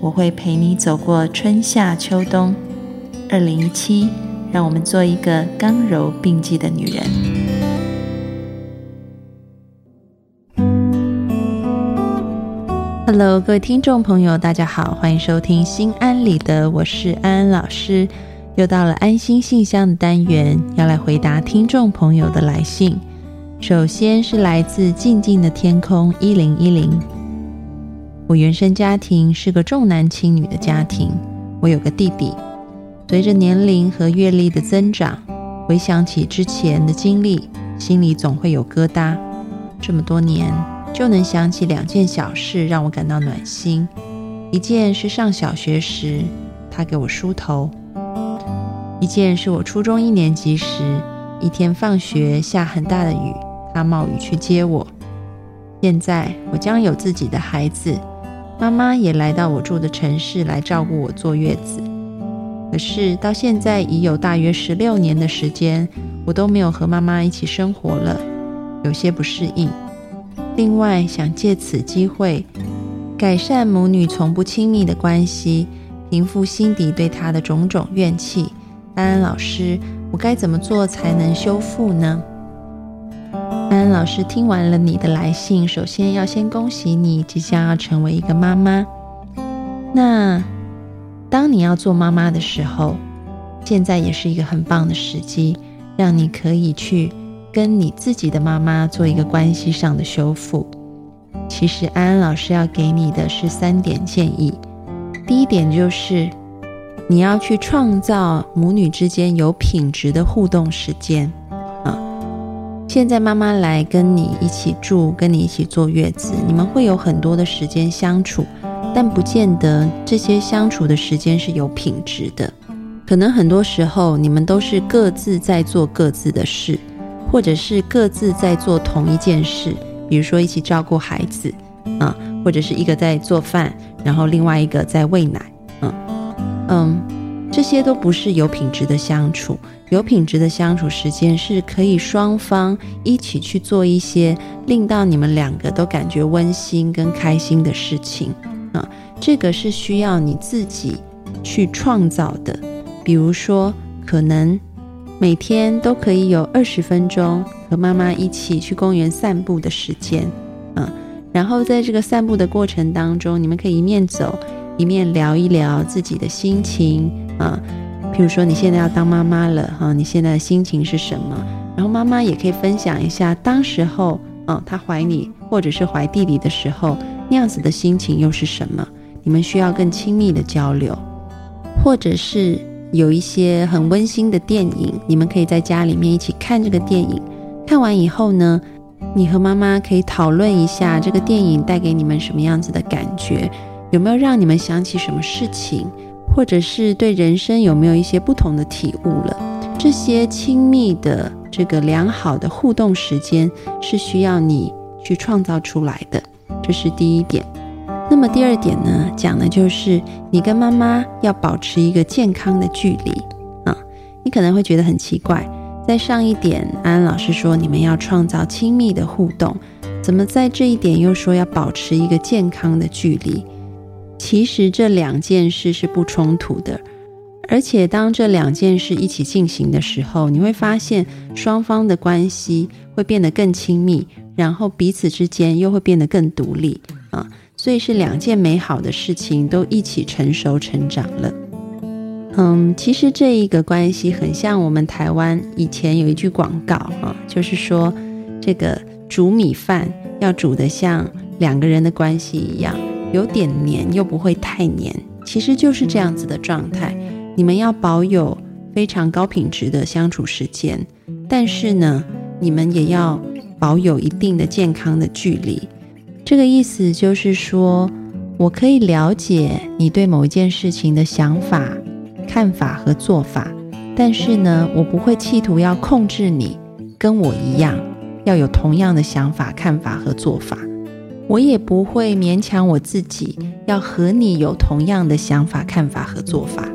我会陪你走过春夏秋冬。二零一七，让我们做一个刚柔并济的女人。Hello，各位听众朋友，大家好，欢迎收听《心安理得》，我是安安老师。又到了安心信箱的单元，要来回答听众朋友的来信。首先是来自静静的天空一零一零。我原生家庭是个重男轻女的家庭，我有个弟弟。随着年龄和阅历的增长，回想起之前的经历，心里总会有疙瘩。这么多年，就能想起两件小事让我感到暖心。一件是上小学时，他给我梳头。一件是我初中一年级时，一天放学下很大的雨，他冒雨去接我。现在我将有自己的孩子，妈妈也来到我住的城市来照顾我坐月子。可是到现在已有大约十六年的时间，我都没有和妈妈一起生活了，有些不适应。另外想借此机会改善母女从不亲密的关系，平复心底对她的种种怨气。安安老师，我该怎么做才能修复呢？安安老师听完了你的来信，首先要先恭喜你即将要成为一个妈妈。那当你要做妈妈的时候，现在也是一个很棒的时机，让你可以去跟你自己的妈妈做一个关系上的修复。其实安安老师要给你的是三点建议，第一点就是。你要去创造母女之间有品质的互动时间！现在妈妈来跟你一起住，跟你一起坐月子，你们会有很多的时间相处，但不见得这些相处的时间是有品质的。可能很多时候你们都是各自在做各自的事，或者是各自在做同一件事，比如说一起照顾孩子啊，或者是一个在做饭，然后另外一个在喂奶。嗯嗯，这些都不是有品质的相处。有品质的相处时间是可以双方一起去做一些令到你们两个都感觉温馨跟开心的事情啊。这个是需要你自己去创造的。比如说，可能每天都可以有二十分钟和妈妈一起去公园散步的时间，嗯，然后在这个散步的过程当中，你们可以一面走。一面聊一聊自己的心情啊，譬如说你现在要当妈妈了哈，你现在的心情是什么？然后妈妈也可以分享一下当时候啊，她怀你或者是怀弟弟的时候那样子的心情又是什么？你们需要更亲密的交流，或者是有一些很温馨的电影，你们可以在家里面一起看这个电影。看完以后呢，你和妈妈可以讨论一下这个电影带给你们什么样子的感觉。有没有让你们想起什么事情，或者是对人生有没有一些不同的体悟了？这些亲密的、这个良好的互动时间是需要你去创造出来的，这是第一点。那么第二点呢，讲的就是你跟妈妈要保持一个健康的距离啊。你可能会觉得很奇怪，在上一点安安老师说你们要创造亲密的互动，怎么在这一点又说要保持一个健康的距离？其实这两件事是不冲突的，而且当这两件事一起进行的时候，你会发现双方的关系会变得更亲密，然后彼此之间又会变得更独立啊！所以是两件美好的事情都一起成熟成长了。嗯，其实这一个关系很像我们台湾以前有一句广告啊，就是说这个煮米饭要煮得像两个人的关系一样。有点黏又不会太黏，其实就是这样子的状态。你们要保有非常高品质的相处时间，但是呢，你们也要保有一定的健康的距离。这个意思就是说，我可以了解你对某一件事情的想法、看法和做法，但是呢，我不会企图要控制你跟我一样要有同样的想法、看法和做法。我也不会勉强我自己要和你有同样的想法、看法和做法。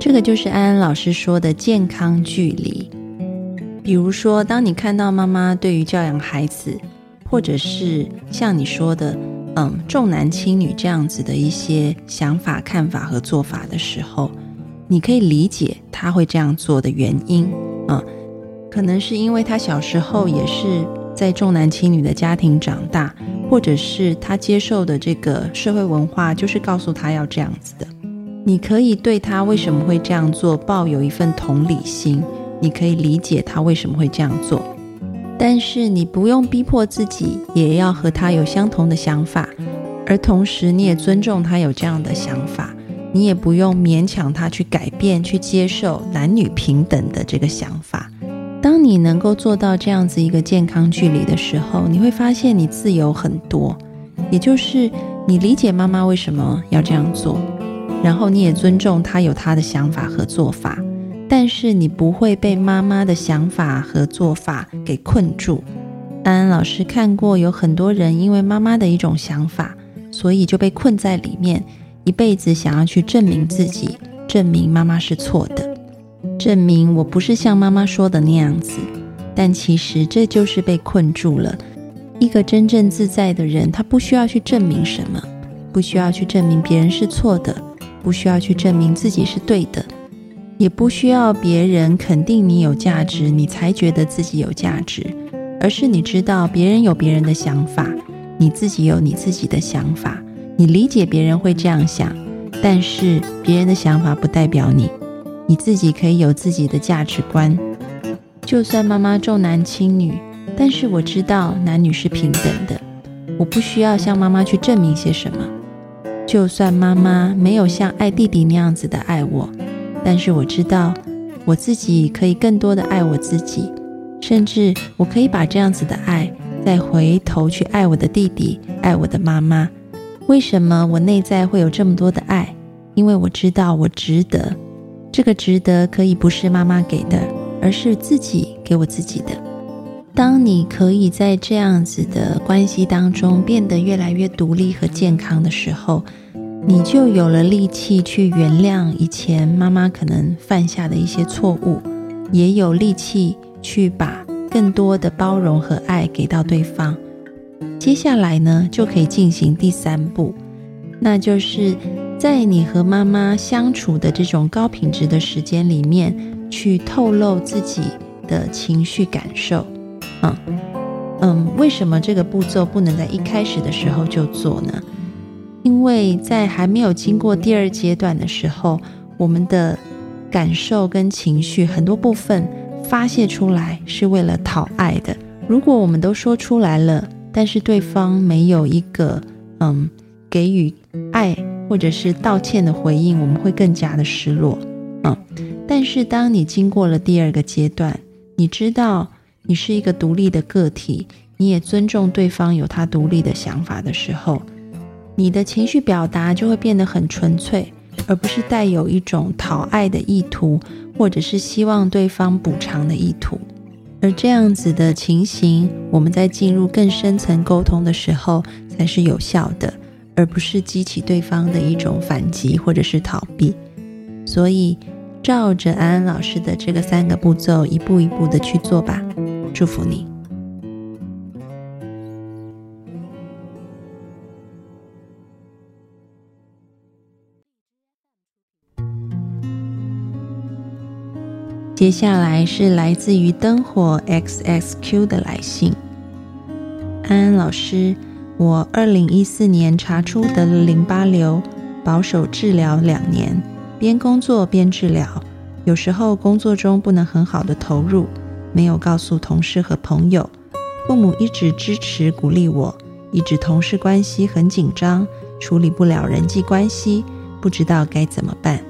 这个就是安安老师说的健康距离。比如说，当你看到妈妈对于教养孩子，或者是像你说的。嗯，重男轻女这样子的一些想法、看法和做法的时候，你可以理解他会这样做的原因啊，可能是因为他小时候也是在重男轻女的家庭长大，或者是他接受的这个社会文化就是告诉他要这样子的。你可以对他为什么会这样做抱有一份同理心，你可以理解他为什么会这样做。但是你不用逼迫自己，也要和他有相同的想法，而同时你也尊重他有这样的想法，你也不用勉强他去改变、去接受男女平等的这个想法。当你能够做到这样子一个健康距离的时候，你会发现你自由很多，也就是你理解妈妈为什么要这样做，然后你也尊重她有她的想法和做法。但是你不会被妈妈的想法和做法给困住。安安老师看过有很多人因为妈妈的一种想法，所以就被困在里面，一辈子想要去证明自己，证明妈妈是错的，证明我不是像妈妈说的那样子。但其实这就是被困住了。一个真正自在的人，他不需要去证明什么，不需要去证明别人是错的，不需要去证明自己是对的。也不需要别人肯定你有价值，你才觉得自己有价值，而是你知道别人有别人的想法，你自己有你自己的想法，你理解别人会这样想，但是别人的想法不代表你，你自己可以有自己的价值观。就算妈妈重男轻女，但是我知道男女是平等的，我不需要向妈妈去证明些什么。就算妈妈没有像爱弟弟那样子的爱我。但是我知道，我自己可以更多的爱我自己，甚至我可以把这样子的爱再回头去爱我的弟弟，爱我的妈妈。为什么我内在会有这么多的爱？因为我知道我值得。这个值得可以不是妈妈给的，而是自己给我自己的。当你可以在这样子的关系当中变得越来越独立和健康的时候。你就有了力气去原谅以前妈妈可能犯下的一些错误，也有力气去把更多的包容和爱给到对方。接下来呢，就可以进行第三步，那就是在你和妈妈相处的这种高品质的时间里面，去透露自己的情绪感受。嗯嗯，为什么这个步骤不能在一开始的时候就做呢？因为在还没有经过第二阶段的时候，我们的感受跟情绪很多部分发泄出来是为了讨爱的。如果我们都说出来了，但是对方没有一个嗯给予爱或者是道歉的回应，我们会更加的失落。嗯，但是当你经过了第二个阶段，你知道你是一个独立的个体，你也尊重对方有他独立的想法的时候。你的情绪表达就会变得很纯粹，而不是带有一种讨爱的意图，或者是希望对方补偿的意图。而这样子的情形，我们在进入更深层沟通的时候才是有效的，而不是激起对方的一种反击或者是逃避。所以，照着安安老师的这个三个步骤，一步一步的去做吧。祝福你。接下来是来自于灯火 XXQ 的来信，安安老师，我二零一四年查出得了淋巴瘤，保守治疗两年，边工作边治疗，有时候工作中不能很好的投入，没有告诉同事和朋友，父母一直支持鼓励我，一直同事关系很紧张，处理不了人际关系，不知道该怎么办。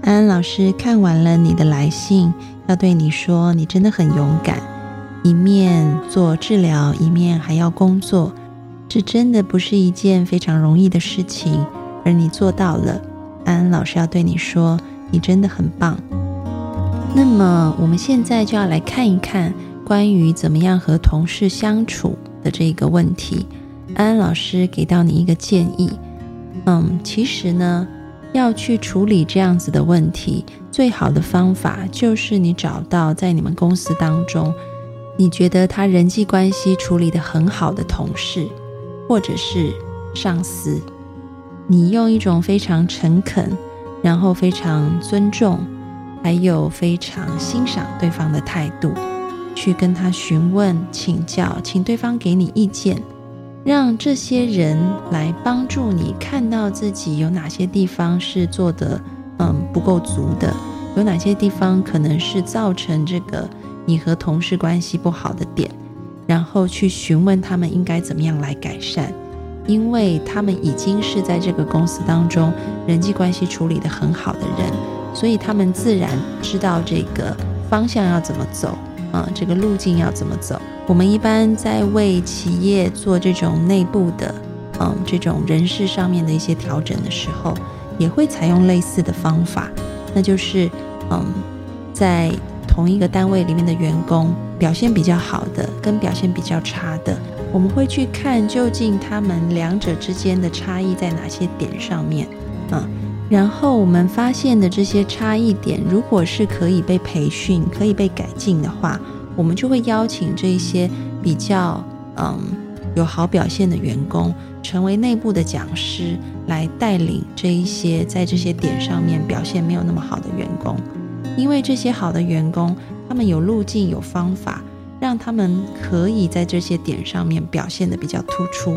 安安老师看完了你的来信，要对你说，你真的很勇敢，一面做治疗，一面还要工作，这真的不是一件非常容易的事情，而你做到了。安安老师要对你说，你真的很棒。那么，我们现在就要来看一看关于怎么样和同事相处的这个问题。安安老师给到你一个建议，嗯，其实呢，要去处理这样子的问题，最好的方法就是你找到在你们公司当中，你觉得他人际关系处理的很好的同事，或者是上司，你用一种非常诚恳，然后非常尊重，还有非常欣赏对方的态度，去跟他询问、请教，请对方给你意见。让这些人来帮助你看到自己有哪些地方是做的嗯不够足的，有哪些地方可能是造成这个你和同事关系不好的点，然后去询问他们应该怎么样来改善，因为他们已经是在这个公司当中人际关系处理的很好的人，所以他们自然知道这个方向要怎么走。啊，这个路径要怎么走？我们一般在为企业做这种内部的，嗯，这种人事上面的一些调整的时候，也会采用类似的方法，那就是，嗯，在同一个单位里面的员工表现比较好的跟表现比较差的，我们会去看究竟他们两者之间的差异在哪些点上面，啊。然后我们发现的这些差异点，如果是可以被培训、可以被改进的话，我们就会邀请这些比较嗯有好表现的员工，成为内部的讲师，来带领这一些在这些点上面表现没有那么好的员工。因为这些好的员工，他们有路径、有方法，让他们可以在这些点上面表现的比较突出。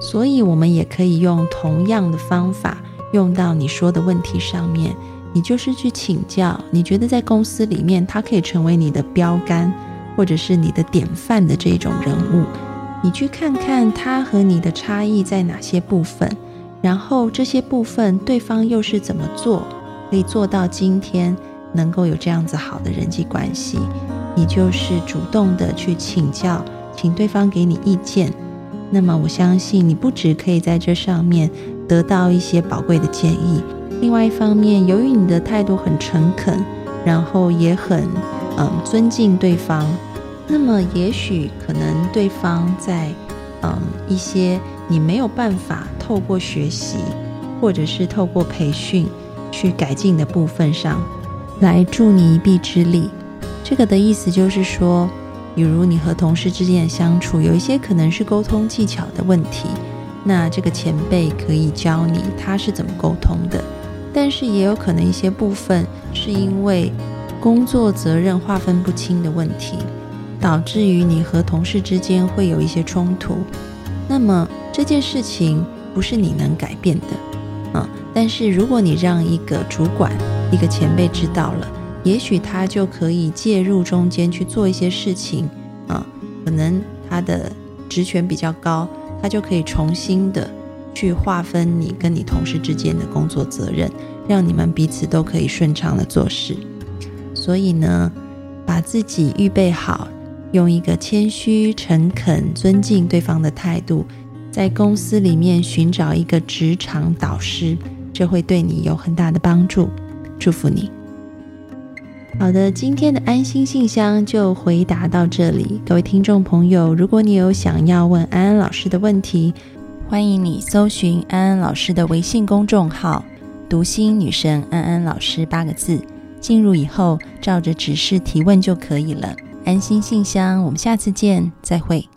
所以，我们也可以用同样的方法。用到你说的问题上面，你就是去请教。你觉得在公司里面，他可以成为你的标杆，或者是你的典范的这种人物，你去看看他和你的差异在哪些部分，然后这些部分对方又是怎么做，可以做到今天能够有这样子好的人际关系。你就是主动的去请教，请对方给你意见。那么我相信你不止可以在这上面。得到一些宝贵的建议。另外一方面，由于你的态度很诚恳，然后也很嗯尊敬对方，那么也许可能对方在嗯一些你没有办法透过学习或者是透过培训去改进的部分上，来助你一臂之力。这个的意思就是说，比如你和同事之间的相处，有一些可能是沟通技巧的问题。那这个前辈可以教你他是怎么沟通的，但是也有可能一些部分是因为工作责任划分不清的问题，导致于你和同事之间会有一些冲突。那么这件事情不是你能改变的，啊，但是如果你让一个主管、一个前辈知道了，也许他就可以介入中间去做一些事情，啊，可能他的职权比较高。他就可以重新的去划分你跟你同事之间的工作责任，让你们彼此都可以顺畅的做事。所以呢，把自己预备好，用一个谦虚、诚恳、尊敬对方的态度，在公司里面寻找一个职场导师，这会对你有很大的帮助。祝福你。好的，今天的安心信箱就回答到这里。各位听众朋友，如果你有想要问安安老师的问题，欢迎你搜寻安安老师的微信公众号“读心女神安安老师”八个字，进入以后照着指示提问就可以了。安心信箱，我们下次见，再会。